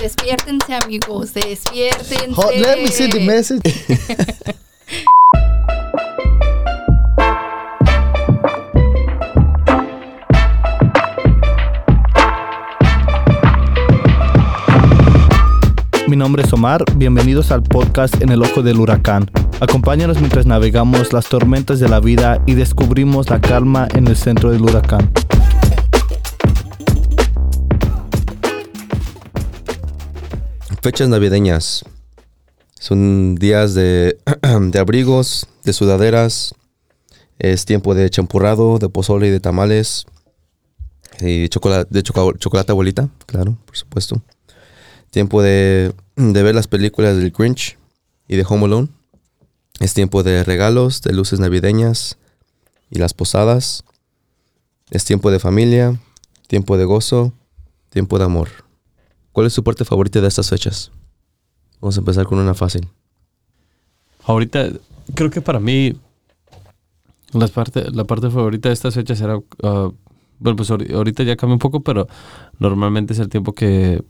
Despiértense, amigos, despiértense. Oh, let me see the message. Mi nombre es Omar, bienvenidos al podcast En el Ojo del Huracán. Acompáñanos mientras navegamos las tormentas de la vida y descubrimos la calma en el centro del huracán. Fechas navideñas. Son días de, de abrigos, de sudaderas. Es tiempo de champurrado, de pozole y de tamales. Y chocolate, de choco- chocolate abuelita, claro, por supuesto. Tiempo de, de ver las películas del Grinch y de Home Alone. Es tiempo de regalos, de luces navideñas y las posadas. Es tiempo de familia, tiempo de gozo, tiempo de amor. ¿Cuál es su parte favorita de estas fechas? Vamos a empezar con una fácil. Ahorita, creo que para mí, las parte, la parte favorita de estas fechas era. ah, bueno, pues ahori- ahorita ya cambia un poco, pero normalmente es el tiempo que,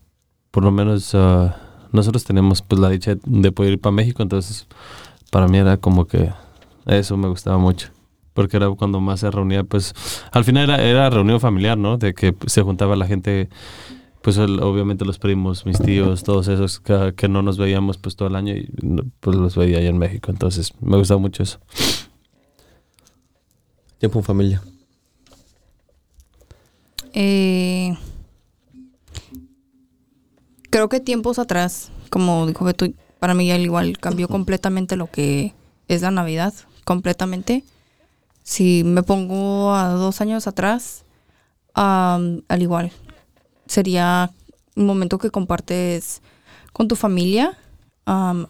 por lo menos, ah, nosotros tenemos pues la dicha de poder ir para México. Entonces, para mí era como que eso me gustaba mucho. Porque era cuando más se reunía, pues al final era, era reunión familiar, ¿no? De que se juntaba la gente pues el- obviamente los primos, mis tíos, todos esos que, que no nos veíamos pues todo el año y pues los veía allá en México. Entonces me gustaba mucho eso. Tiempo en familia. Eh, creo que tiempos atrás, como dijo Beto, para mí al igual cambió completamente lo que es la Navidad, completamente. Si me pongo a dos años atrás, al igual, sería un momento que compartes con tu familia, am,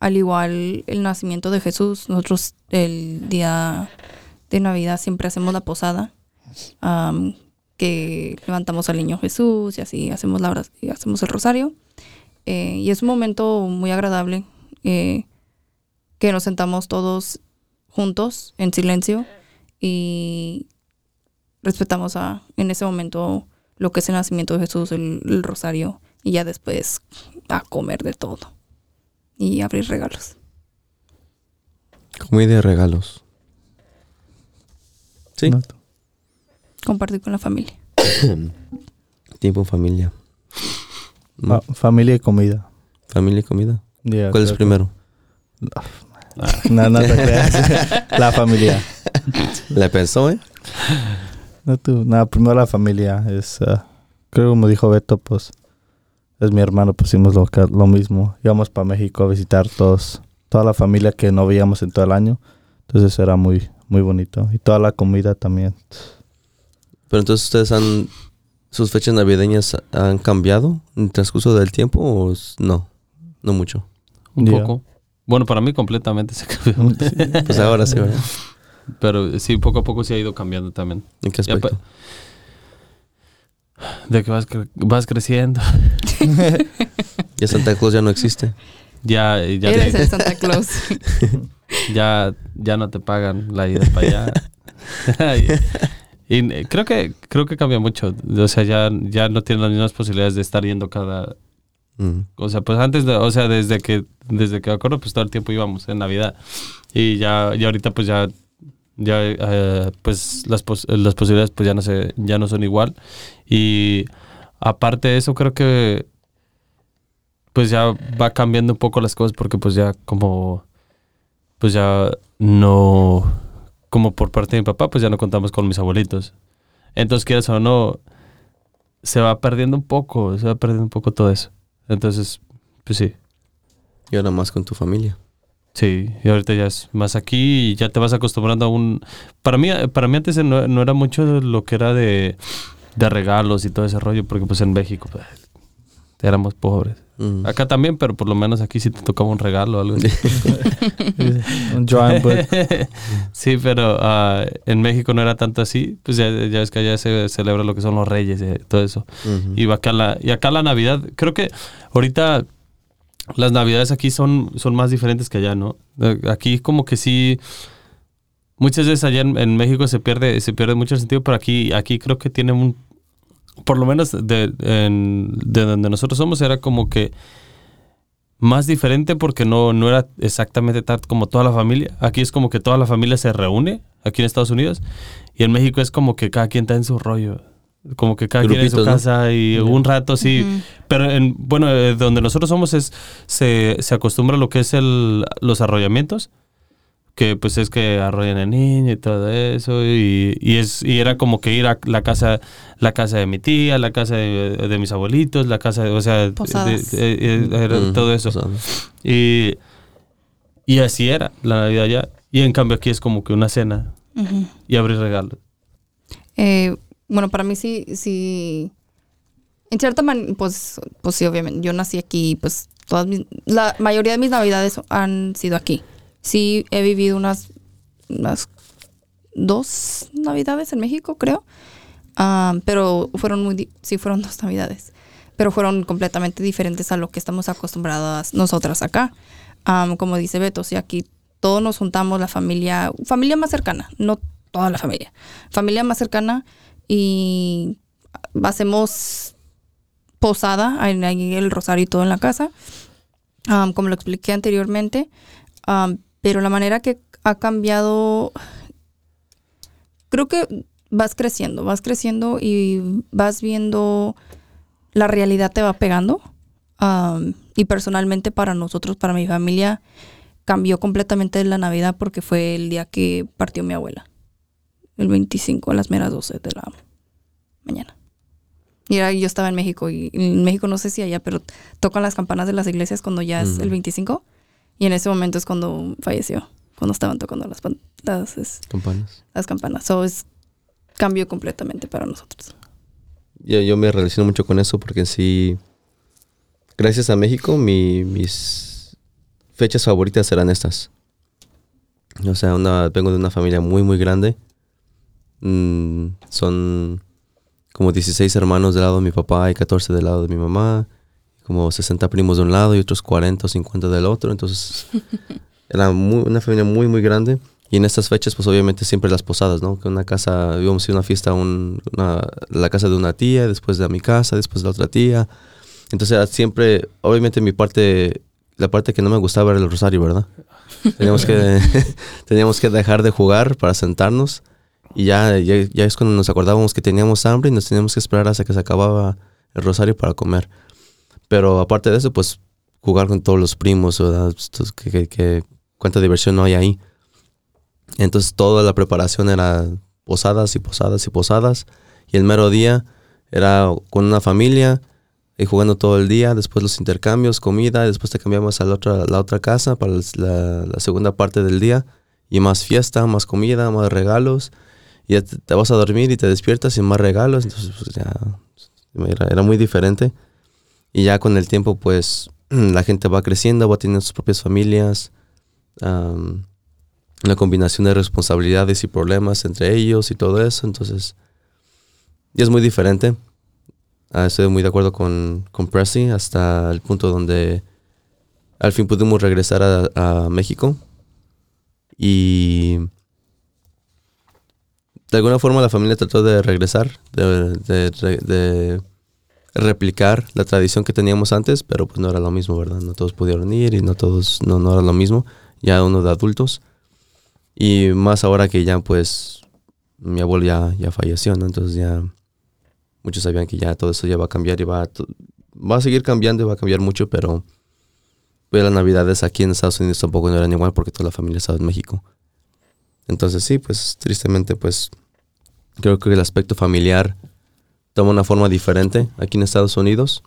al igual el nacimiento de Jesús. Nosotros el día de Navidad siempre hacemos la posada. que levantamos al niño Jesús y así hacemos la y hacemos el rosario. Eh, y es un momento muy agradable eh, que nos sentamos todos juntos en silencio y respetamos a, en ese momento lo que es el nacimiento de Jesús, el, el rosario, y ya después a comer de todo y abrir regalos. Comida y regalos. Sí. ¿No? Compartir con la familia. Tiempo en familia. Fa- familia y comida. Familia y comida. Yeah, ¿Cuál es primero? que- No, no te creas. la familia. ¿La pensó, eh? No, tú, nada, primero la familia. Es, ah, creo como dijo Beto, pues es mi hermano, pusimos lo, que- lo mismo. Íbamos para México a visitar todos, toda la familia que no veíamos en todo el año. Entonces era muy, muy bonito. Y toda la comida también. Pero entonces ustedes han... ¿Sus fechas navideñas han cambiado en el transcurso del tiempo o no? No mucho. Un poco. Bueno, para mí completamente se cambió. Pues ahora sí, ¿verdad? Pero sí, poco a poco sí ha ido cambiando también. ¿En qué aspecto? De que vas, cre- vas creciendo. Ya Santa Claus ya no existe. Ya, ya, Eres te- el Santa Claus. ya, ya no te pagan la ida para allá. y, y, creo que creo que cambia mucho. O sea, ya, ya no tienes las mismas posibilidades de estar yendo cada, Mm. O sea, pues antes de, o sea, desde que, desde que me acuerdo, pues todo el tiempo íbamos en Navidad. Y ya, y ahorita pues ya, ya, eh, pues las, pos- las posibilidades pues ya no se, ya no son igual. Y aparte de eso, creo que pues ya va cambiando un poco las cosas porque pues ya como, pues ya no, como por parte de mi papá, pues ya no contamos con mis abuelitos. Entonces, quieras o no, se va perdiendo un poco, se va perdiendo un poco todo eso. Entonces, pues sí, Y ahora más con tu familia. Sí. Y ahorita ya es más aquí y ya te vas acostumbrando a un... Para mí, para mí antes no, no era mucho lo que era de, de regalos y todo ese rollo, porque pues en México pues, éramos pobres. Mm. Acá también, pero por lo menos aquí sí te tocaba un regalo o algo así. Un Joan Butt. sí, pero ah, en México no era tanto así. Pues ya, ya ves que allá se celebra lo que son los reyes y todo eso. Y acá la, y acá la Navidad, creo que ahorita las Navidades aquí son, son más diferentes que allá, ¿no? Eh, Aquí como que sí, muchas veces allá en, México se pierde, se pierde mucho el sentido, pero aquí, aquí creo que tiene un, por lo menos de, de donde nosotros somos, era como que más diferente porque no, no era exactamente como toda la familia. Aquí es como que toda la familia se reúne, aquí en Estados Unidos, y en México es como que cada quien está en su rollo. Como que cada quien en su Grupitos, ¿no? casa y un rato sí. Pero en, bueno, eh, donde nosotros somos es se, se acostumbra a lo que es el, los arrollamientos que pues es que arrollan al niño y todo eso y, y es y era como que ir a la casa la casa de mi tía la casa de, de mis abuelitos la casa de, o sea de- Posadas. de- de- era todo eso. sea, y y así era la navidad allá y en cambio aquí es como que una cena y abrir regalos. Eh, bueno, para mí sí, sí. En cierta manera, pues, pues sí, obviamente. Yo nací aquí, pues todas mis, la mayoría de mis navidades han sido aquí. Sí, he vivido unas, unas dos navidades en México, creo. Ah, pero fueron muy, sí fueron dos navidades. Pero fueron completamente diferentes a lo que estamos acostumbradas nosotras acá. Ah, como dice Beto, sí, aquí todos nos juntamos, la familia, familia más cercana, no toda la familia, familia más cercana y hacemos posada, en ahí el rosario y todo en la casa, como lo expliqué anteriormente, pero la manera que ha cambiado, creo que vas creciendo, vas creciendo y vas viendo la realidad te va pegando. y personalmente para nosotros, para mi familia, cambió completamente la Navidad porque fue el día que partió mi abuela. El 25 a las meras 12 de la mañana. Y era- yo estaba en México y en México no sé si allá, pero tocan las campanas de las iglesias cuando ya es el 25 y en ese momento es cuando falleció, cuando estaban tocando las, pan- las, es- campanas. las campanas. So es cambio completamente para nosotros. Yo, yo me relaciono mucho con eso porque en sí, gracias a México, mi- mis fechas favoritas serán estas. O sea, una, vengo de una familia muy, muy grande. Mm, son como 16 hermanos del lado de mi papá y 14 del lado de mi mamá. Como 60 primos de un lado y otros 40 o 50 del otro. Entonces, era muy- una familia muy, muy grande. Y en estas fechas, pues obviamente siempre las posadas, ¿no? Que una casa, íbamos a ir a una fiesta a un- una- la casa de una tía, después de mi casa, después de la otra tía. Entonces era siempre, obviamente mi parte, la parte que no me gustaba era el rosario, ¿verdad? Teníamos que, teníamos que dejar de jugar para sentarnos y ya, ya, ya es cuando nos acordábamos que teníamos hambre y nos teníamos que esperar hasta que se acababa el rosario para comer. Pero aparte de eso, pues jugar con todos los primos, que, que- que- cuánta diversión no hay ahí. Entonces toda la preparación era posadas y posadas y posadas. Y el mero día era con una familia y jugando todo el día. Después los intercambios, comida. Después te cambiamos a la otra, la otra casa para la, la segunda parte del día. Y más fiesta, más comida, más regalos. Y te, vas a dormir y te despiertas sin más regalos. Entonces pues ya era, muy diferente. Y ya con el tiempo pues la gente va creciendo, va teniendo sus propias familias. am, una combinación de responsabilidades y problemas entre ellos y todo eso. Entonces, y es muy diferente. Ah, estoy muy de acuerdo con, con hasta el punto donde al fin pudimos regresar a, a México. Y de alguna forma la familia trató de regresar, de, replicar la tradición que teníamos antes, pero pues no era lo mismo, ¿verdad? No todos pudieron ir y no todos, no, no era lo mismo. Ya uno de adultos. Y más ahora que ya pues mi abuelo ya, ya falleció, ¿no? Entonces ya muchos sabían que ya todo eso ya va a cambiar y va a, va a seguir cambiando y va a cambiar mucho, pero pues, las navidades aquí en Estados Unidos tampoco no eran igual porque toda la familia estaba en México. Entonces sí, pues tristemente pues creo que el aspecto familiar toma una forma diferente aquí en Estados Unidos.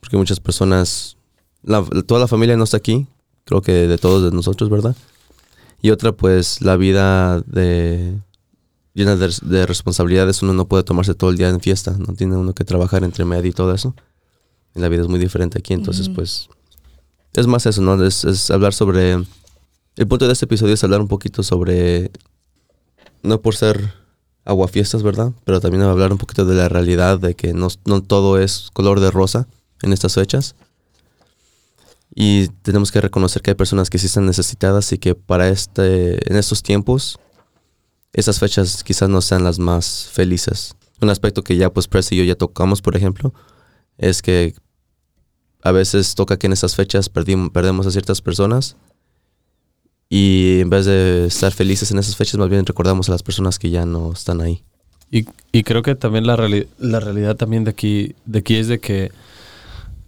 Porque muchas personas, la- toda la familia no está aquí, creo que de todos de nosotros, ¿verdad? Y otra, pues la vida de llena de, de responsabilidades, uno no puede tomarse todo el día en fiesta, no tiene uno que trabajar entre medio y todo eso. Y la vida es muy diferente aquí, entonces Ujú. pues es más eso, ¿no? Es, es hablar sobre... El punto de este episodio es hablar un poquito sobre, no por ser aguafiestas, ¿verdad? Pero también hablar un poquito de la realidad de que no, todo es color de rosa en estas fechas. Y tenemos que reconocer que hay personas que sí están necesitadas y que para este, en estos tiempos, estas fechas quizás no sean las más felices un aspecto que ya pues Press y yo ya tocamos, por ejemplo, es que a veces toca que en esas fechas perdemos a ciertas personas y en vez de estar felices en esas fechas, más bien recordamos a las personas que ya no están ahí. Y, y creo que también la, reali- la realidad también de aquí, de aquí es de que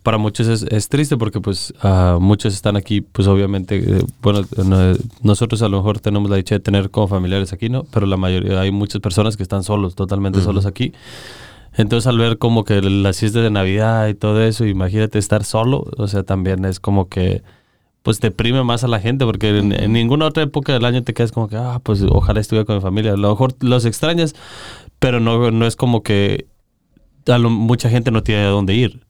para muchos es, es triste porque pues ah, muchos están aquí, pues obviamente, eh, bueno, no- nosotros a lo mejor tenemos la dicha de tener como familiares aquí, ¿no? Pero la mayoría, hay muchas personas que están solos, totalmente solos aquí. Entonces al ver como que las fiestas de Navidad y todo eso, imagínate estar solo, o sea, también es como que pues deprime más a la gente porque en, en ninguna otra época del año te quedas como que, ah, pues ojalá estuviera con mi familia. A lo mejor los extrañas, pero no, no es como que a lo- mucha gente no tiene a dónde ir.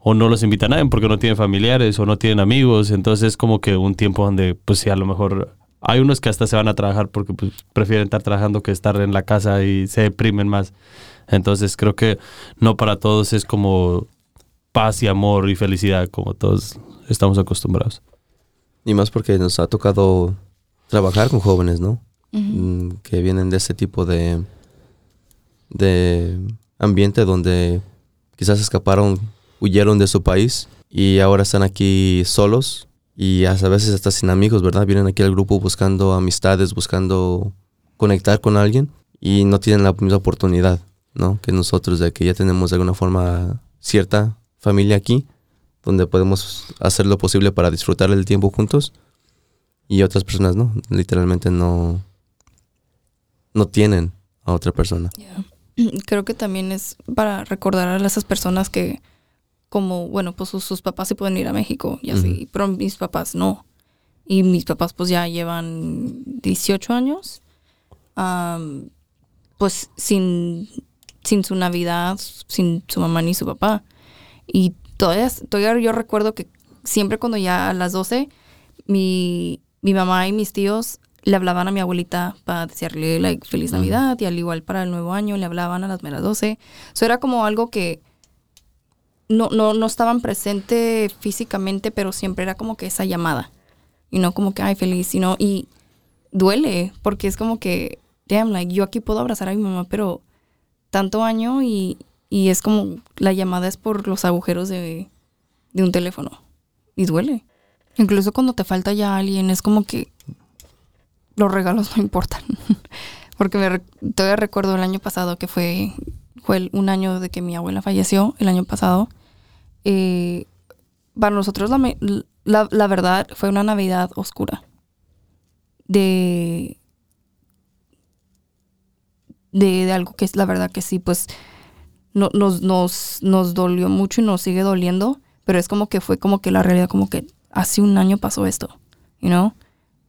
O no los invita a nadie porque no tienen familiares o no tienen amigos. Entonces es como que un tiempo donde, pues sí, a lo mejor hay unos que hasta se van a trabajar porque pues, prefieren estar trabajando que estar en la casa y se deprimen más. Entonces creo que no para todos es como paz y amor y felicidad como todos estamos acostumbrados. Y más porque nos ha tocado trabajar con jóvenes, ¿no? Mm, Que vienen de ese tipo de, de ambiente donde quizás escaparon, huyeron de su país y ahora están aquí solos y hasta a veces hasta sin amigos, ¿verdad? Vienen aquí al grupo buscando amistades, buscando conectar con alguien y no tienen la misma oportunidad, ¿no? Que nosotros de que ya tenemos de alguna forma cierta familia aquí donde podemos hacer lo posible para disfrutar el tiempo juntos y otras personas no, literalmente no no tienen a otra persona. Creo que también es para recordar a esas personas que, como, bueno, pues sus, sus papás se pueden ir a México y así, pero mis papás no. Y mis papás pues ya llevan 18 años, am, pues sin, sin su Navidad, sin su mamá ni su papá. Y todavía, todavía yo recuerdo que siempre cuando ya a las 12, mi, mi mamá y mis tíos le hablaban a mi abuelita para desearle like, feliz. Navidad y al igual para el nuevo año le hablaban a las meras 12. Eso era como algo que no, no, no estaban presente físicamente, pero siempre era como que esa llamada. Y no como que, ay, feliz, sino, y duele, porque es como que, damn, like, yo aquí puedo abrazar a mi mamá, pero tanto año y, y es como, la llamada es por los agujeros de, de un teléfono. Y duele. Incluso cuando te falta ya alguien, es como que los regalos no importan. Porque todavía recuerdo el año pasado que fue, fue un año de que mi abuela falleció, el año pasado. Eh, para nosotros la, la, la verdad fue una Navidad oscura. De, de, de algo que es la verdad que sí, pues no, nos, nos, nos dolió mucho y nos sigue doliendo, pero es como que fue como que la realidad, como que hace un año pasó esto, you know?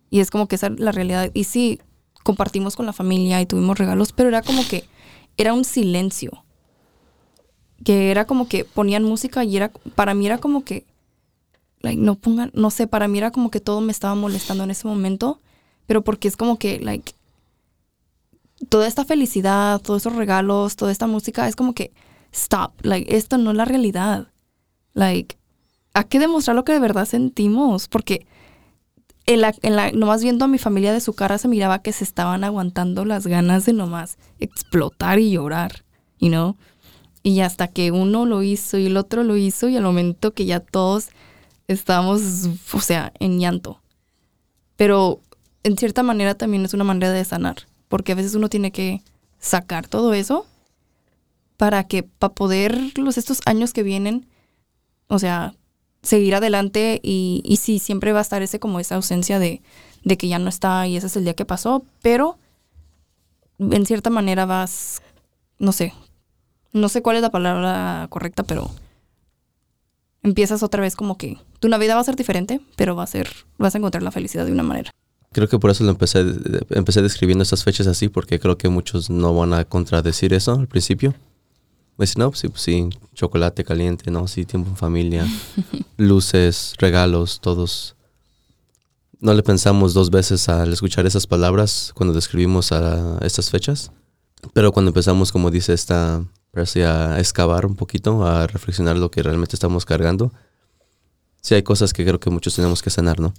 Y es como que esa es la realidad. Y sí, compartimos con la familia y tuvimos regalos, pero era como que era un silencio. Que era como que ponían música y era, para mí era como que, like, no pongan, no sé, para mí era como que todo me estaba molestando en ese momento, pero porque es como que, like, toda esta felicidad, todos esos regalos, toda esta música, es como que, stop, like, esto no es la realidad. Like, hay que demostrar lo que de verdad sentimos, porque en la, en la, nomás viendo a mi familia de su cara se miraba que se estaban aguantando las ganas de nomás explotar y llorar, you know? Y hasta que uno lo hizo y el otro lo hizo y al momento que ya todos estábamos, o sea, en llanto. Pero en cierta manera también es una manera de sanar, porque a veces uno tiene que sacar todo eso para que, para poder los estos años que vienen, o sea, seguir adelante y, y sí, siempre va a estar ese como esa ausencia de, de que ya no está y ese es el día que pasó, pero en cierta manera vas, no sé, no sé cuál es la palabra correcta, pero empiezas otra vez como que tu Navidad va a ser diferente, pero va a ser, vas a encontrar la felicidad de una manera. Creo que por eso lo empecé, empecé describiendo estas fechas así, porque creo que muchos no van a contradecir eso al principio. Dicen, no, pues sí, pues sí, chocolate caliente, no, sí, tiempo en familia, luces, regalos, todos. No le pensamos dos veces al escuchar esas palabras cuando describimos a estas fechas, pero cuando empezamos, como dice esta, a excavar un poquito, a reflexionar lo que realmente estamos cargando, sí hay cosas que creo que muchos tenemos que sanar, ¿no?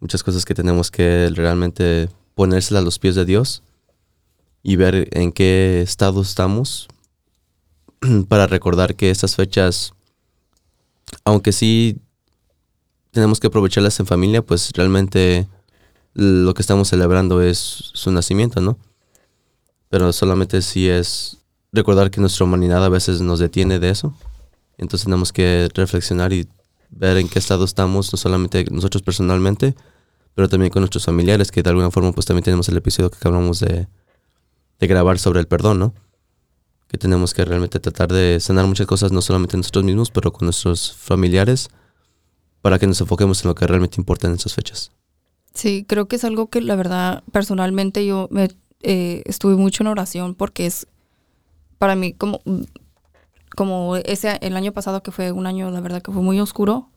Muchas cosas que tenemos que realmente ponérselas a los pies de Dios y ver en qué estado estamos para recordar que estas fechas, aunque sí tenemos que aprovecharlas en familia, pues realmente lo que estamos celebrando es su nacimiento, ¿no? Pero solamente si es recordar que nuestra humanidad a veces nos detiene de eso. Entonces tenemos que reflexionar y ver en qué estado estamos, no solamente nosotros personalmente, pero también con nuestros familiares, que de alguna forma pues también tenemos el episodio que acabamos de, de grabar sobre el perdón, ¿no? Que tenemos que realmente tratar de sanar muchas cosas, no solamente nosotros mismos, pero con nuestros familiares, para que nos enfoquemos en lo que realmente importa en esas fechas. Sí, creo que es algo que la verdad, personalmente yo me, eh, estuve mucho en oración porque es para mí como, como ese el año pasado que fue un año, la verdad que fue muy oscuro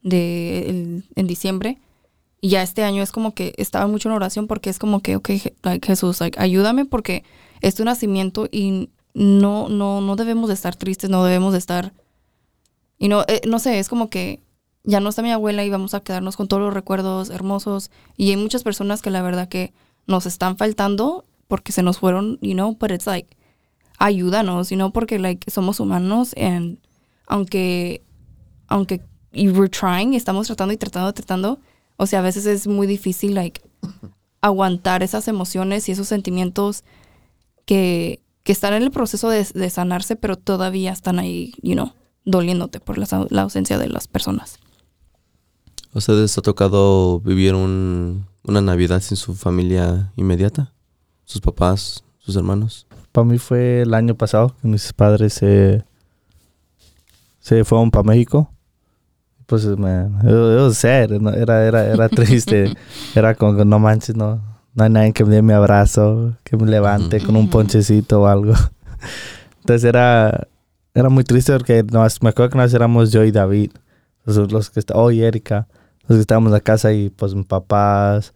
de el- en diciembre. Y ya este año es como que estaba mucho en oración porque es como que, ok, like, Jesús, ayúdame porque es tu nacimiento y no, no, no debemos de estar tristes, no debemos de estar... Y no, eh, no sé, es como que ya no está mi abuela y vamos a quedarnos con todos los recuerdos hermosos. Y hay muchas personas que la verdad que nos están faltando porque se nos fueron, you know, but it's like, ayúdanos, you know, porque like somos humanos and aunque, aunque y we're trying, estamos tratando y tratando, tratando, o sea, a veces es muy difícil, like, aguantar esas emociones y esos sentimientos que, que están en el proceso de, de sanarse, pero todavía están ahí, you know, doliéndote por la, la ausencia de las personas. ¿A ustedes ha tocado vivir un- una Navidad sin su familia inmediata? ¿Sus papás, sus hermanos? Para mí fue el año pasado que mis padres se, se fueron para México. Pues, man, it, it was sad. Era, era, era triste. era como que no manches, no, no hay nadie que me dé mi abrazo, que me levante con un ponchecito o algo. Entonces era, era muy triste porque nomás- me acuerdo que nos éramos yo y David, los, los que está, oh, y Erika, los que estábamos en la casa y pues mis papás,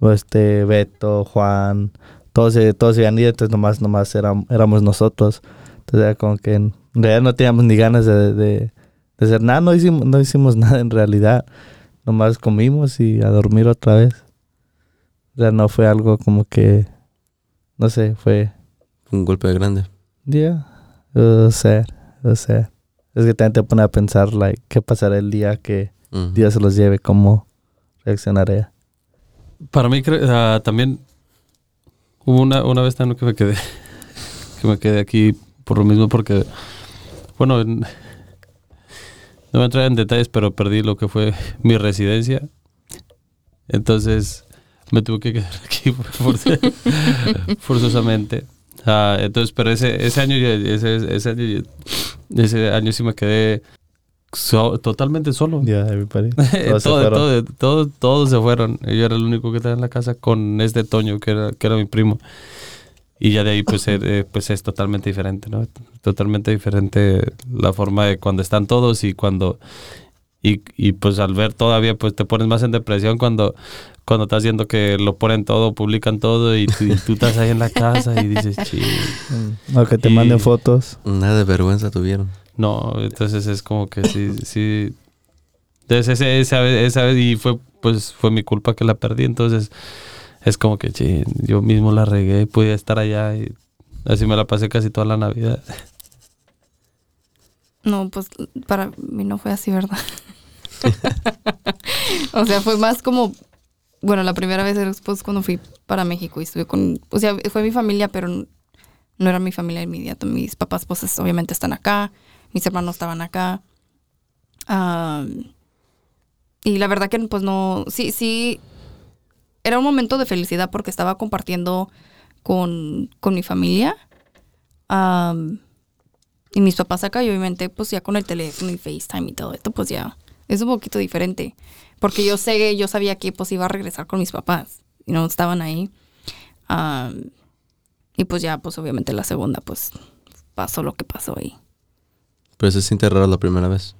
este, Beto, Juan, todos se, todos se habían ido, entonces nomás, nomás éram- éramos nosotros. Entonces era como que en realidad no teníamos ni ganas de, de, de hacer nada, no hicimos, no hicimos nada en realidad. Nomás comimos y a dormir otra vez. O sea, no fue algo como que, no sé, fue, Un golpe grande. yeah, it was sad, it was sad. Es que también te pone a pensar, like, ¿qué pasará el día que Ujú. Dios se los lleve? ¿Cómo reaccionaré? Para mí cre- ah, también hubo una, una vez también que me quedé que me quedé aquí por lo mismo porque bueno en- no voy a entrar en detalles pero perdí lo que fue mi residencia. Entonces me tuve que quedar aquí forz- forzosamente. Ah, entonces pero ese ese año ese, ese año ese año sí me quedé so- totalmente solo Yeah, everybody. Todos se todo, fueron. todo, todo- todos se fueron. Yo era el único que estaba en la casa con este Toño, que era, que era mi primo. Y ya de ahí, pues, eh, pues es totalmente diferente, ¿no? Totalmente diferente la forma de cuando están todos y cuando. Y, y pues al ver todavía, pues te pones más en depresión cuando, cuando estás viendo que lo ponen todo, publican todo y tú, y tú estás ahí en la casa y dices, "Chi". Mm. O que te Y- manden fotos. Nada de vergüenza tuvieron. No, entonces es como que sí, sí. Entonces ese- esa vez, esa vez, y fue, pues fue mi culpa que la perdí, entonces es como que "Chin, yo mismo la regué pude estar allá y así me la pasé casi toda la Navidad. No, pues para mí no fue así, ¿verdad? o sea, fue más como, bueno, la primera vez era después cuando fui para México y estuve con, o sea, fue mi familia, pero no era mi familia inmediata. Mis papás, pues es- obviamente están acá, mis hermanos estaban acá. Y la verdad que pues no, sí, sí, era un momento de felicidad porque estaba compartiendo con, con mi familia. Am, y mis papás acá, y obviamente, pues ya con el teléfono y FaceTime y todo esto, pues ya es un poquito diferente. Porque yo sé, yo sabía que pues iba a regresar con mis papás. Y no estaban ahí. Y pues ya, pues obviamente la segunda, pues pasó lo que pasó ahí. Pero se siente raro la primera vez.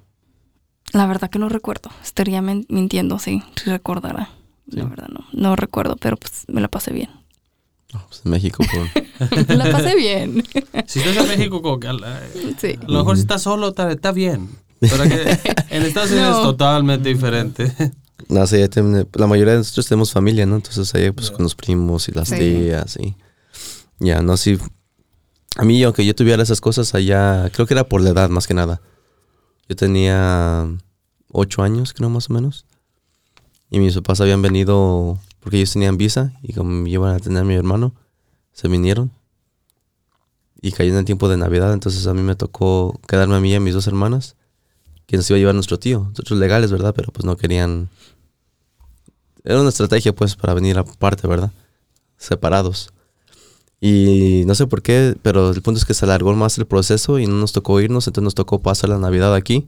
La verdad que no recuerdo. Estaría mintiendo, sí, si recordara. La verdad no. No recuerdo, pero pues me la pasé bien. No, pues en México, por... Me la pasé bien. Si estás en México, como que a, la- sí. a lo mejor si estás solo, está, está bien. Pero que en Estados Unidos No. es totalmente diferente. No, sí, la mayoría de nosotros tenemos familia, ¿no? Entonces ahí pues con los primos y las Sí. tías y... Ya, no, sí. A mí, aunque yo tuviera esas cosas allá, creo que era por la edad más que nada. Yo tenía ocho años, creo, más o menos. Y mis papás habían venido porque ellos tenían visa y como iban a tener a mi hermano, se vinieron. Y cayó en el tiempo de Navidad, entonces a mí me tocó quedarme a mí y a mis dos hermanas, que nos iba a llevar nuestro tío. Nosotros legales, ¿verdad? Pero pues no querían... Era una estrategia pues para venir aparte, ¿verdad? Separados. Y no sé por qué, pero el punto es que se alargó más el proceso y no nos tocó irnos, entonces nos tocó pasar la Navidad aquí.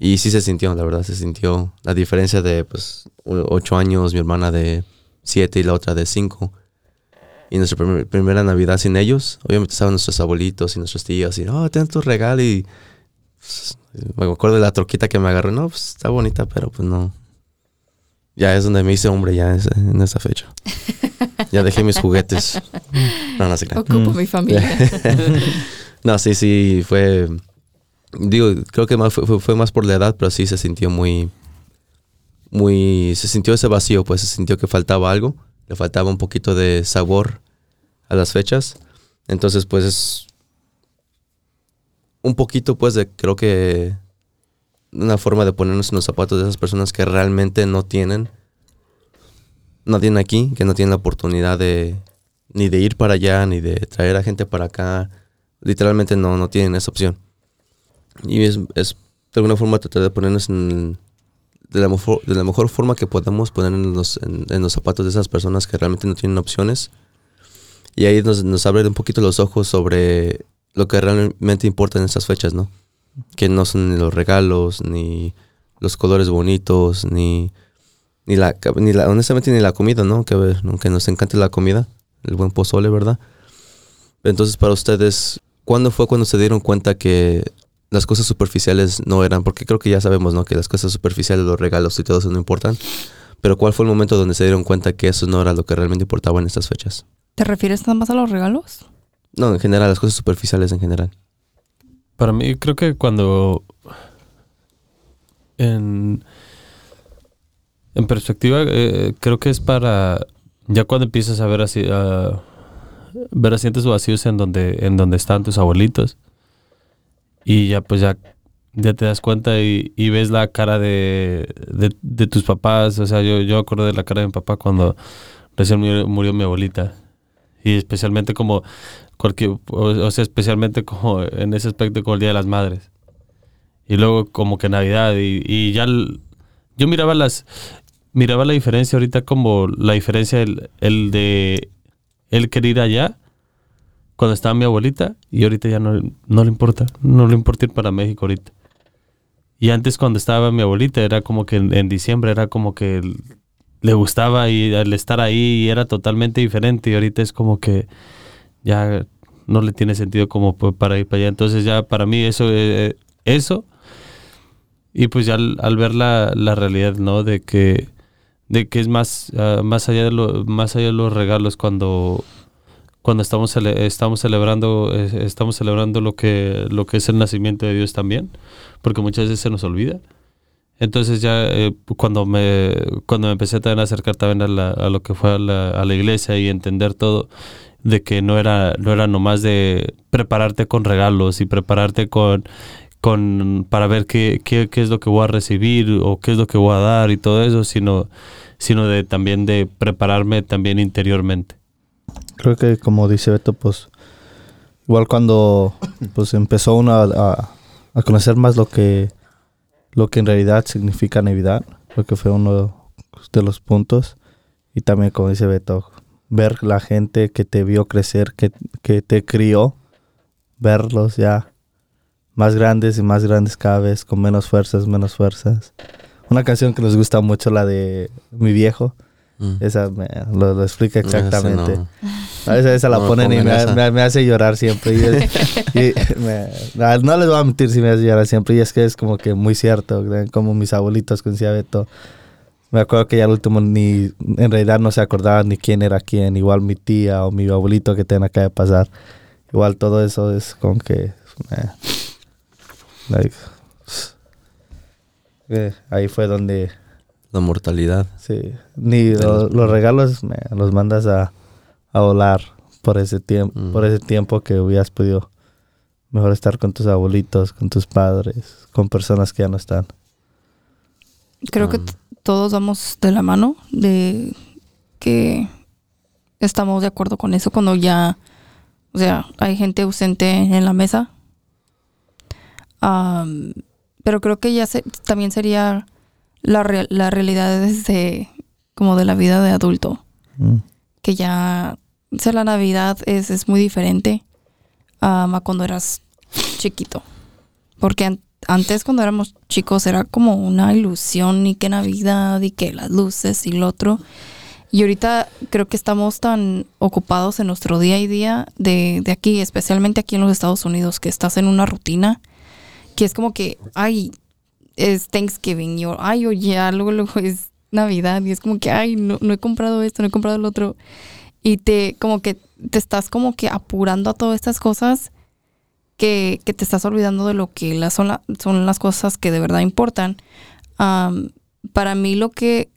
Y sí se sintió, la verdad, se sintió la diferencia de pues ocho años, mi hermana de siete y la otra de cinco. Y nuestra primer- primera Navidad sin ellos, obviamente estaban nuestros abuelitos y nuestros tíos y, oh, ten tu regalo y... pues, me acuerdo de la troquita que me agarró, no, pues está bonita, pero pues no. Ya es donde me hice hombre ya en esa fecha. Ya dejé mis juguetes. No, no crean. Ocupo Mm. mi familia. No, sí, sí, fue. Digo, creo que más fue, fue- fue más por la edad, pero sí se sintió muy. Muy. Se sintió ese vacío, pues se sintió que faltaba algo. Le faltaba un poquito de sabor a las fechas. Entonces, pues es. Un poquito, pues, de. Creo que. Una forma de ponernos en los zapatos de esas personas que realmente no tienen. Tienen aquí, que no tienen la oportunidad de. Ni de ir para allá, ni de traer a gente para acá literalmente no, no tienen esa opción. Y es, es de alguna forma tratar de ponernos en, de, la mejor, forma que podamos poner en los, en, en los zapatos de esas personas que realmente no tienen opciones. Y ahí nos, nos abre un poquito los ojos sobre lo que realmente importa en estas fechas, ¿no? Que no son ni los regalos, ni los colores bonitos, ni, ni, la, ni la, honestamente ni la comida, ¿no? Que, aunque nos encante la comida, el buen pozole, ¿verdad? Entonces, para ustedes, ¿cuándo fue cuando se dieron cuenta que las cosas superficiales no eran? Porque creo que ya sabemos, ¿no? Que las cosas superficiales, los regalos y todo eso no importan. Pero ¿cuál fue el momento donde se dieron cuenta que eso no era lo que realmente importaba en estas fechas? ¿Te refieres nada más a los regalos? No, en general, las cosas superficiales en general. Para mí, creo que cuando. En. En perspectiva, eh, creo que es para. Ya cuando empiezas a ver así. a ver asientos vacíos en donde, en donde están tus abuelitos. Y ya, pues ya. Ya te das cuenta y, ves la cara de, de, tus papás. O sea, yo, yo acuerdo de la cara de mi papá cuando recién murió, mi abuelita. Y especialmente como cualquier, o, sea, especialmente como en ese aspecto como el Día de las Madres. Y luego como que Navidad y, ya yo miraba las miraba la diferencia ahorita como la diferencia el, el de él querer ir allá cuando estaba mi abuelita y ahorita ya no, no le importa, no le importa ir para México ahorita. Y antes cuando estaba mi abuelita era como que en, diciembre era como que le gustaba y al estar ahí era totalmente diferente y ahorita es como que ya no le tiene sentido como pa- para ir para allá. Entonces ya para mí eso, eh, eso y pues ya al, al ver la, la realidad, ¿no? De que, de que es más, ah, más allá de lo, más allá de los regalos cuando, cuando estamos, cele- estamos celebrando, estamos celebrando lo que, lo que es el nacimiento de Dios también, porque muchas veces se nos olvida. Entonces ya eh, cuando me cuando me empecé también a acercar también a, la- lo que fue a la, a la iglesia y entender todo de que no era no era nomás de prepararte con regalos y prepararte con con para ver qué, qué, qué es lo que voy a recibir o qué es lo que voy a dar y todo eso, sino sino de también de prepararme también interiormente. Creo que como dice Beto, pues igual cuando pues empezó uno a, a- a conocer más lo que lo que en realidad significa Navidad, creo que fue uno de los puntos y también como dice Beto, ver la gente que te vio crecer, que, que te crió, verlos ya más grandes y más grandes cada vez, con menos fuerzas, menos fuerzas. Una canción que nos gusta mucho, la de Mi Viejo, Mm. esa me- lo, lo explica exactamente. no. A veces esa la No ponen y me, esa. me- me hace llorar siempre. Y es- y me- no, no les voy a mentir si me hace llorar siempre. Y es que es como que muy cierto. ¿no? Como mis abuelitos con Beto. Me acuerdo que ya al último ni en realidad no se acordaban ni quién era quién. Igual mi tía o mi abuelito que tenga que pasar. Igual todo eso es como que... eh, like, eh, ahí fue donde La mortalidad. Sí, ni lo- los- los, regalos me- los mandas a, a volar por ese tiempo, Mm. por ese tiempo que hubieras podido mejor estar con tus abuelitos, con tus padres, con personas que ya no están. Creo que Um, t- todos vamos de la mano de que estamos de acuerdo con eso cuando ya, o sea, hay gente ausente en la mesa. Am, pero creo que ya se- también sería la, re- la realidad desde como de la vida de adulto, Mm. que ya, o sea, la Navidad es, es muy diferente a cuando eras chiquito. Porque an- antes cuando éramos chicos era como una ilusión y que Navidad y que las luces y lo otro. Y ahorita creo que estamos tan ocupados en nuestro día y día de, de aquí, especialmente aquí en los Estados Unidos, que estás en una rutina que es como que, ay, es Thanksgiving, y, o, ay, oye, ya, luego, es Navidad, y es como que, ay, no, no he comprado esto, no he comprado lo otro. Y te, como que, te estás como que apurando a todas estas cosas que, que te estás olvidando de lo que las, son, son las cosas que de verdad importan. Para mí lo que,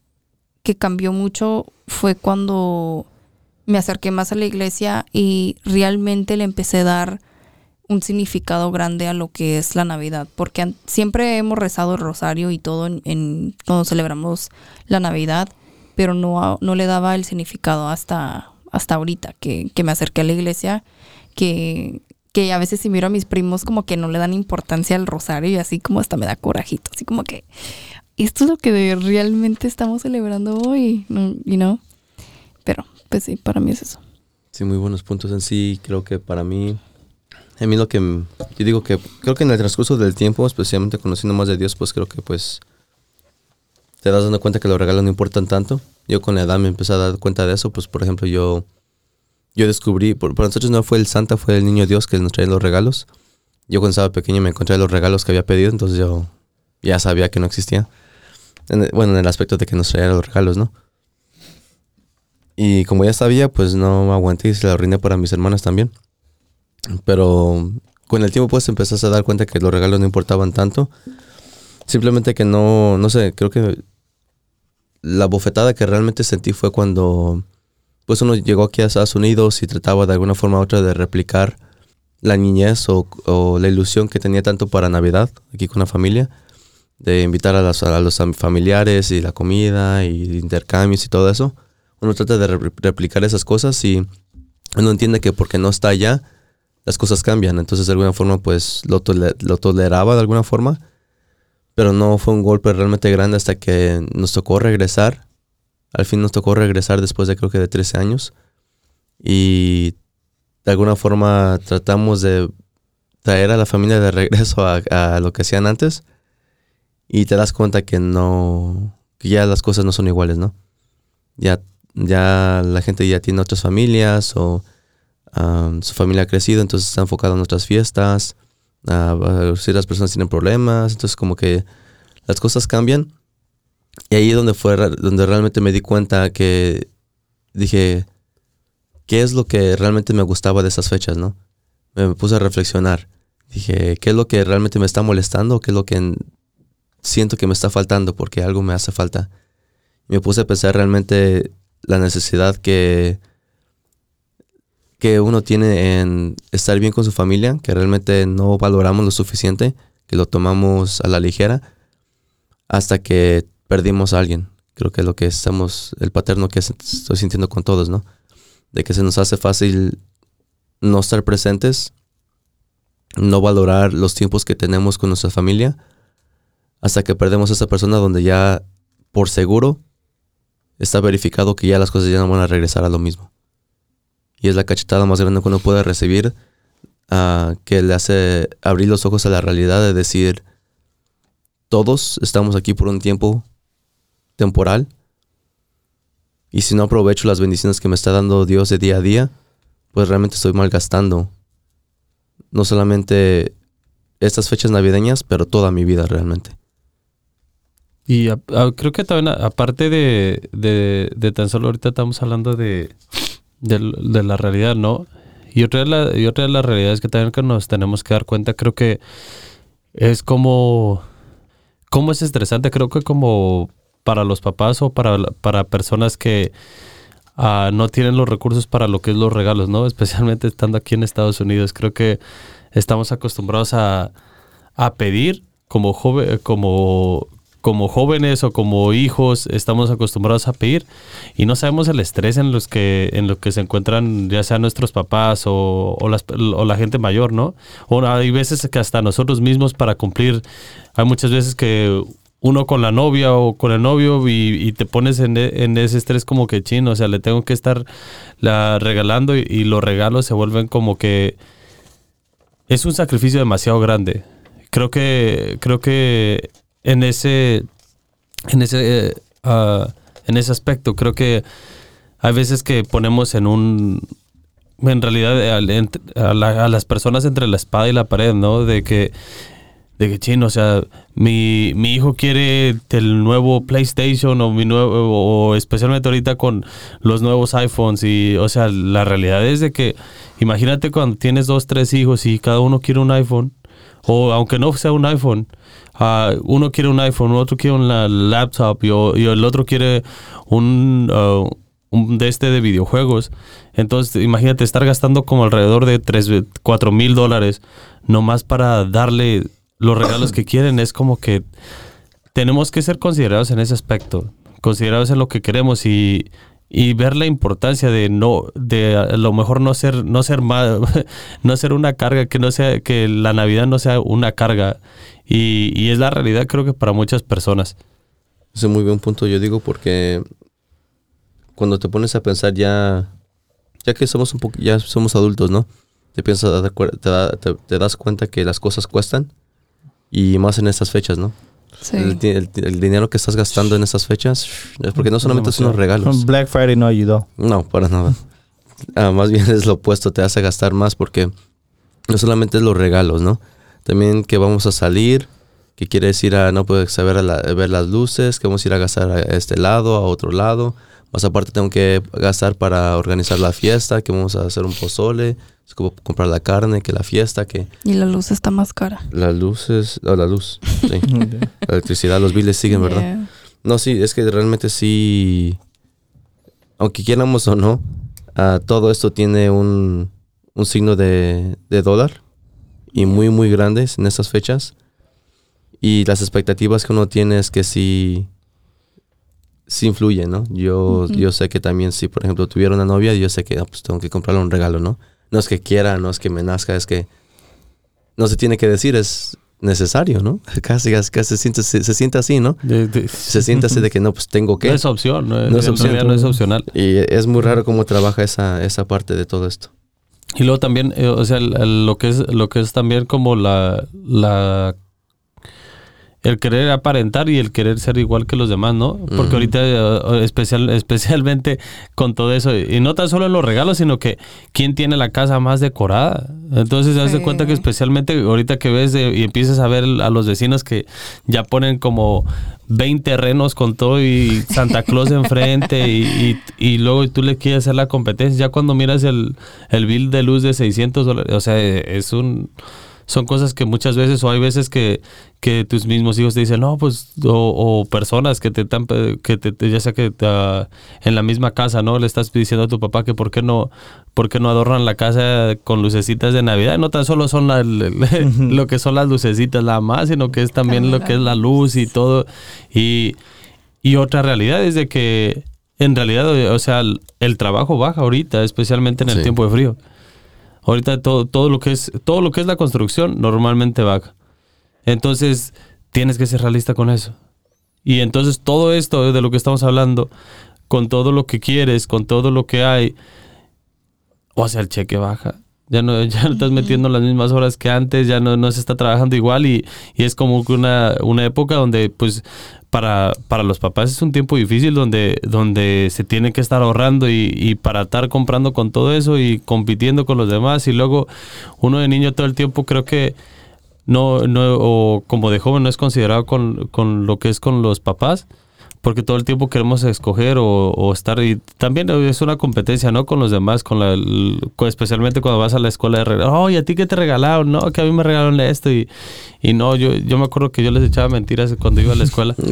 que cambió mucho fue cuando me acerqué más a la iglesia y realmente le empecé a dar un significado grande a lo que es la Navidad, porque siempre hemos rezado el rosario y todo en, en- cuando celebramos la Navidad, pero no, no le daba el significado hasta, hasta ahorita que, que me acerqué a la iglesia, que, que a veces si miro a mis primos como que no le dan importancia al rosario y así como hasta me da corajito, así como que esto es lo que realmente estamos celebrando hoy, you know? Pero pues sí, para mí es eso. Sí, muy buenos puntos en sí. Creo que para mí, a mí lo que, yo digo que creo que en el transcurso del tiempo, especialmente conociendo más de Dios, pues creo que pues te das dando cuenta que los regalos no importan tanto. Yo con la edad me empecé a dar cuenta de eso, pues por ejemplo yo, yo descubrí, por, para nosotros no fue el Santa, fue el niño Dios que nos traía los regalos. Yo cuando estaba pequeño me encontré los regalos que había pedido, entonces yo ya sabía que no existía. En el- bueno, en el aspecto de que nos traía los regalos, ¿no? Y como ya sabía, pues no aguanté y se la arruiné para mis hermanas también. Pero con el tiempo pues empezaste a dar cuenta que los regalos no importaban tanto. Simplemente que no, no sé, creo que la bofetada que realmente sentí fue cuando pues uno llegó aquí a Estados Unidos y trataba de alguna forma u otra de replicar la niñez o, o la ilusión que tenía tanto para Navidad aquí con la familia, de invitar a, los am- familiares y la comida y intercambios y todo eso. Uno trata de re- replicar esas cosas y uno entiende que porque no está allá, las cosas cambian. Entonces, de alguna forma, pues lo, tole- lo toleraba de alguna forma, pero no fue un golpe realmente grande hasta que nos tocó regresar. Al fin nos tocó regresar después de creo que de 13 años. Y de alguna forma tratamos de traer a la familia de regreso a, a lo que hacían antes. Y te das cuenta que no, que ya las cosas no son iguales, ¿no? Ya, ya la gente ya tiene otras familias o um, su familia ha crecido, entonces está enfocado en otras fiestas. Uh, ciertas personas tienen problemas, entonces como que las cosas cambian. Y ahí es donde fue donde realmente me di cuenta que dije, ¿qué es lo que realmente me gustaba de esas fechas, no? Me puse a reflexionar. Dije, ¿qué es lo que realmente me está molestando? ¿Qué es lo que en- siento que me está faltando? Porque algo me hace falta. Me puse a pensar realmente la necesidad que, que uno tiene en estar bien con su familia, que realmente no valoramos lo suficiente, que lo tomamos a la ligera, hasta que perdimos a alguien. Creo que es lo que estamos, el paterno que estoy sintiendo con todos, ¿no? De que se nos hace fácil no estar presentes, no valorar los tiempos que tenemos con nuestra familia, hasta que perdemos a esa persona donde ya por seguro está verificado que ya las cosas ya no van a regresar a lo mismo. Y es la cachetada más grande que uno puede recibir, ah, que le hace abrir los ojos a la realidad de decir, todos estamos aquí por un tiempo temporal, y si no aprovecho las bendiciones que me está dando Dios de día a día, pues realmente estoy malgastando no solamente estas fechas navideñas, pero toda mi vida realmente. Y creo que también, aparte de, de, de tan solo ahorita estamos hablando de, de, la realidad, ¿no? Y otra, de la, y otra de las realidades que también que nos tenemos que dar cuenta, creo que es como, como es estresante, creo que como para los papás o para, para personas que ah, no tienen los recursos para lo que es los regalos, ¿no? Especialmente estando aquí en Estados Unidos. Creo que estamos acostumbrados a, a pedir como, joven, como, como jóvenes o como hijos estamos acostumbrados a pedir y no sabemos el estrés en los que en lo que se encuentran ya sea nuestros papás o, o, las- o la gente mayor, ¿no? O hay veces que hasta nosotros mismos para cumplir, hay muchas veces que uno con la novia o con el novio y, y te pones en, e- en ese estrés como que chino, o sea, le tengo que estar la, regalando y, y los regalos se vuelven como que es un sacrificio demasiado grande. Creo que creo que en ese en ese eh, ah, en ese aspecto creo que hay veces que ponemos en un en realidad a, a las personas entre la espada y la pared, ¿no? De que de que chino, o sea, mi, mi hijo quiere el nuevo PlayStation o mi nuevo o especialmente ahorita con los nuevos iPhones y o sea, la realidad es de que imagínate cuando tienes dos, tres hijos y cada uno quiere un iPhone o aunque no sea un iPhone, ah, uno quiere un iPhone, otro quiere una laptop y, y el otro quiere un, ah, un de este de videojuegos. Entonces, imagínate estar gastando como alrededor de 3, 4 mil dólares nomás para darle los regalos que quieren. Es como que tenemos que ser considerados en ese aspecto, considerados en lo que queremos y, y ver la importancia de no, de a lo mejor no ser, no ser más, no ser una carga, que no sea, que la Navidad no sea una carga. Y, y es la realidad, creo que para muchas personas. Ese es muy buen punto, yo digo, porque cuando te pones a pensar ya, ya que somos un poco, ya somos adultos, ¿no? Te piensas, te, da- te- te das cuenta que las cosas cuestan y más en estas fechas, ¿no? Sí. El, di- el- el dinero que estás gastando en estas fechas es porque no solamente son los regalos. Black Friday no ayudó. No, para nada. Ah, más bien es lo opuesto, te hace gastar más porque no solamente es los regalos, ¿no? También que vamos a salir, que quieres ir a, no puedes saber a la- ver las luces, que vamos a ir a gastar a este lado, a otro lado. Más aparte tengo que gastar para organizar la fiesta, que vamos a hacer un pozole, es como comprar la carne, que la fiesta, que Y la luz está más cara. las luces, oh, la luz, sí. la electricidad, los biles siguen, ¿verdad? Yeah. No, sí, es que realmente sí, aunque quieramos o no, ah, todo esto tiene un, un signo de, de dólar y muy, muy grandes en estas fechas. Y las expectativas que uno tiene es que sí, sí influyen, ¿no? Yo, Ujú. yo sé que también si, por ejemplo, tuviera una novia, yo sé que ah, pues, tengo que comprarle un regalo, ¿no? No es que quiera, no es que me nazca, es que no se tiene que decir, es necesario, ¿no? Casi, casi, casi se, siente, se, se siente así, ¿no? De- de- se siente así de que no, pues tengo No que. es opción, no, No es opción. no es opcional. Y es muy raro cómo trabaja esa, esa parte de todo esto. Y luego también, eh, o sea, el- lo que es lo que es también como la, la el querer aparentar y el querer ser igual que los demás, ¿no? Porque ahorita eh, especial, especialmente con todo eso y no tan solo en los regalos, sino que quién tiene la casa más decorada. Entonces te das cuenta que especialmente ahorita que ves de- y empiezas a ver a los vecinos que ya ponen como 20 renos con todo y Santa Claus enfrente y, y, y luego tú le quieres hacer la competencia. Ya cuando miras el, el bill de luz de 600 dólares, o sea, es un... Son cosas que muchas veces, o hay veces que, que tus mismos hijos te dicen, no, pues, o, o personas que te están, que te, ya sea que te, ah, en la misma casa, ¿no? Le estás diciendo a tu papá que por qué no, por qué no adornan la casa con lucecitas de Navidad. No tan solo son la- lo que son las lucecitas nada más, sino que es también lo que es la luz y todo. Y, y otra realidad es de que en realidad, o sea, el, el trabajo baja ahorita, especialmente en el Sí. tiempo de frío. Ahorita todo, todo lo que es todo lo que es la construcción normalmente baja. Entonces, tienes que ser realista con eso. Y entonces todo esto de lo que estamos hablando, con todo lo que quieres, con todo lo que hay, o sea, el cheque baja. Ya no, ya no estás metiendo las mismas horas que antes, ya no, no se está trabajando igual y, y es como que una, una época donde pues para, para los papás es un tiempo difícil donde, donde se tiene que estar ahorrando y, para estar comprando con todo eso y compitiendo con los demás. Y luego uno de niño todo el tiempo creo que no, no o como de joven no es considerado con, con lo que es con los papás porque todo el tiempo queremos escoger o, o estar y también es una competencia, ¿no? Con los demás, con la, especialmente cuando vas a la escuela de regalar, oh, ¿y a ti qué te regalaron? No, que a mí me regalaron esto y, y no, yo, yo me acuerdo que yo les echaba mentiras cuando iba a la escuela.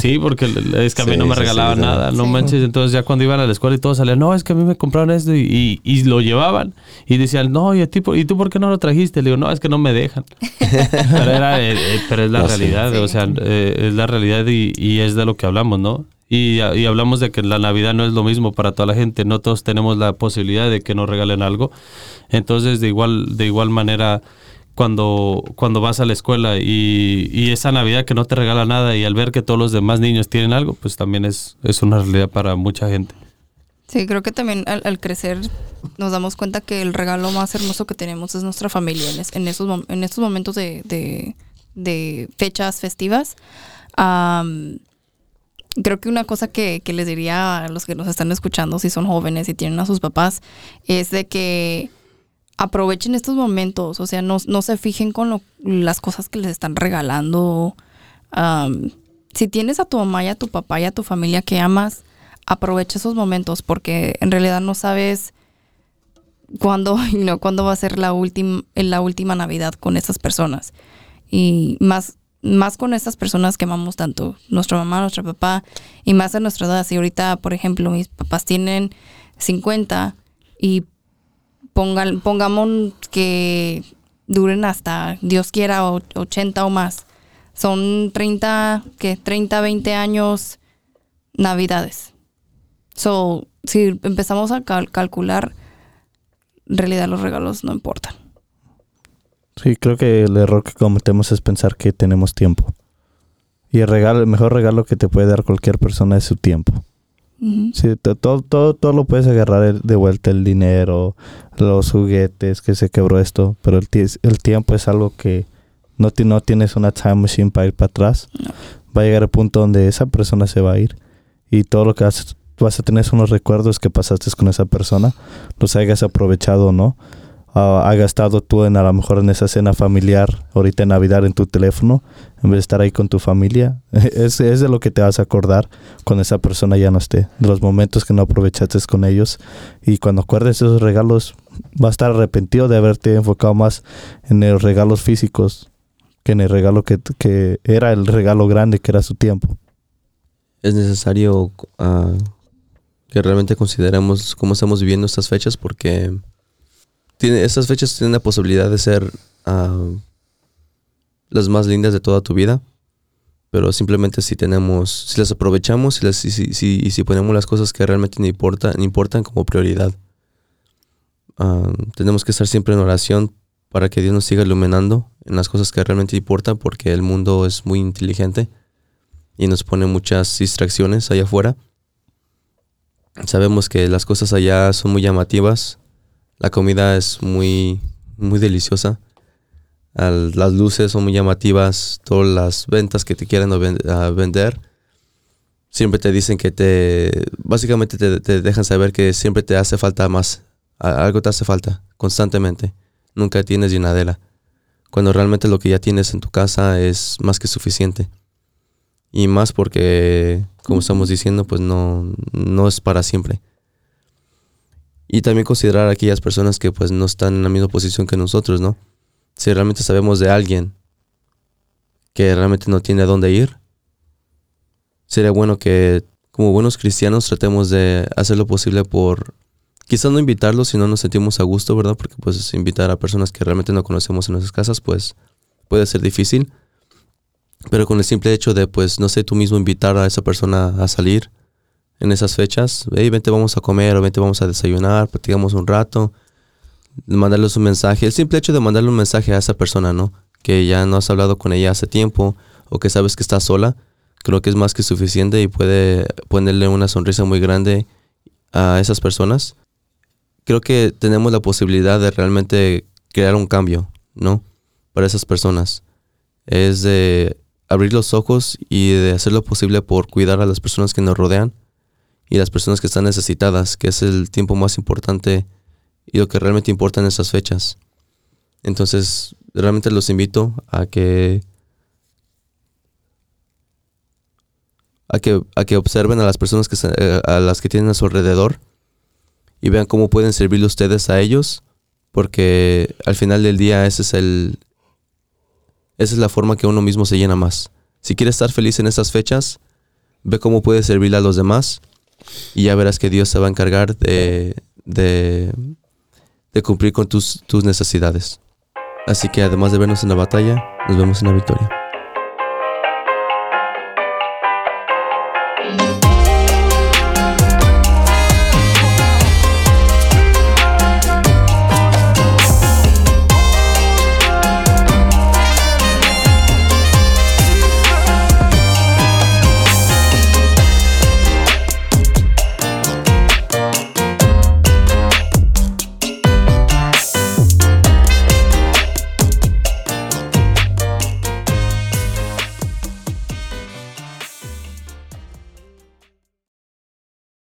Sí, porque es que a mí Sí, no me sí, sí, regalaban sí. nada, no manches. Entonces ya cuando iban a la escuela y todos salían, no, es que a mí me compraron esto y, y, y lo llevaban. Y decían, no, ¿y, a ti, ¿y tú por qué no lo trajiste? Le digo, no, es que no me dejan. pero, era, eh, eh, pero es la No, sí. realidad, Sí. o sea, eh, es la realidad y, y es de lo que hablamos, ¿no? Y, y hablamos de que la Navidad no es lo mismo para toda la gente, no todos tenemos la posibilidad de que nos regalen algo. Entonces, de igual, de igual manera, cuando, cuando vas a la escuela y, y esa Navidad que no te regala nada y al ver que todos los demás niños tienen algo, pues también es, es una realidad para mucha gente. Sí, creo que también al, al crecer nos damos cuenta que el regalo más hermoso que tenemos es nuestra familia en, es- en esos, en estos momentos de, de- de fechas festivas. am, creo que una cosa que, que les diría a los que nos están escuchando, si son jóvenes y tienen a sus papás, es de que aprovechen estos momentos, o sea, no, no se fijen con lo- las cosas que les están regalando. Am, si tienes a tu mamá y a tu papá y a tu familia que amas, aprovecha esos momentos porque en realidad no sabes cuándo, you know, cuándo va a ser la última la última Navidad con esas personas. Y más más con estas personas que amamos tanto, nuestra mamá, nuestro papá, y más a nuestra edad. Si ahorita, por ejemplo, mis papás tienen 50 y pongamos que duren hasta, Dios quiera, o- 80 o más. Son 30, que 30, 20 años navidades. So, si empezamos a cal- calcular, en realidad los regalos no importan. Sí, creo que el error que cometemos es pensar que tenemos tiempo. Y el regalo, el mejor regalo que te puede dar cualquier persona es su tiempo. Sí, to- todo, todo, todo lo puedes agarrar de vuelta, el dinero, los juguetes, que se quebró esto, pero el, el tiempo es algo que no, no tienes una time machine para ir para atrás. No. Va a llegar el punto donde esa persona se va a ir y todo lo que vas, vas a tener son los recuerdos que pasaste con esa persona, los hayas aprovechado o no. Ah, ha gastado tú en a lo mejor en esa cena familiar, ahorita en Navidad en tu teléfono, en vez de estar ahí con tu familia. Es, es de lo que te vas a acordar cuando esa persona ya no esté, de los momentos que no aprovechaste con ellos. Y cuando acuerdes esos regalos, va a estar arrepentido de haberte enfocado más en los regalos físicos que en el regalo que, que era el regalo grande, que era su tiempo. es necesario ah, que realmente consideremos cómo estamos viviendo estas fechas porque tiene, estas fechas tienen la posibilidad de ser ah, las más lindas de toda tu vida, pero simplemente si tenemos, si las aprovechamos y, las, si, si- si- si ponemos las cosas que realmente importan, importan como prioridad. Ah, tenemos que estar siempre en oración para que Dios nos siga iluminando en las cosas que realmente importan porque el mundo es muy inteligente y nos pone muchas distracciones allá afuera. Sabemos que las cosas allá son muy llamativas, la comida es muy, muy deliciosa, las luces son muy llamativas, todas las ventas que te quieren vender, siempre te dicen que te, básicamente te, te dejan saber que siempre te hace falta más, algo te hace falta constantemente, nunca tienes llenadera, cuando realmente lo que ya tienes en tu casa es más que suficiente. Y más porque, como estamos diciendo, pues no, no es para siempre. Y también considerar a aquellas personas que pues no están en la misma posición que nosotros, ¿no? Si realmente sabemos de alguien que realmente no tiene a dónde ir, sería bueno que como buenos cristianos tratemos de hacer lo posible por quizás no invitarlos si no nos sentimos a gusto, ¿verdad? Porque pues invitar a personas que realmente no conocemos en nuestras casas pues puede ser difícil. Pero con el simple hecho de, pues, no sé, tú mismo invitar a esa persona a salir en esas fechas, hey, vente, vamos a comer o vente, vamos a desayunar, platicamos un rato, mandarles un mensaje. El simple hecho de mandarle un mensaje a esa persona, ¿no? Que ya no has hablado con ella hace tiempo o que sabes que está sola, creo que es más que suficiente y puede ponerle una sonrisa muy grande a esas personas. Creo que tenemos la posibilidad de realmente crear un cambio, ¿no? Para esas personas. Es de abrir los ojos y de hacer lo posible por cuidar a las personas que nos rodean y las personas que están necesitadas, que es el tiempo más importante y lo que realmente importa en estas fechas. Entonces, realmente los invito a que a que, a que observen a las personas que eh, a las que tienen a su alrededor y vean cómo pueden servirle ustedes a ellos, porque al final del día ese es el esa es la forma que uno mismo se llena más. Si quieres estar feliz en estas fechas, ve cómo puedes servirle a los demás y ya verás que Dios se va a encargar de, de, cumplir con tus, tus necesidades. Así que además de vernos en la batalla, nos vemos en la victoria.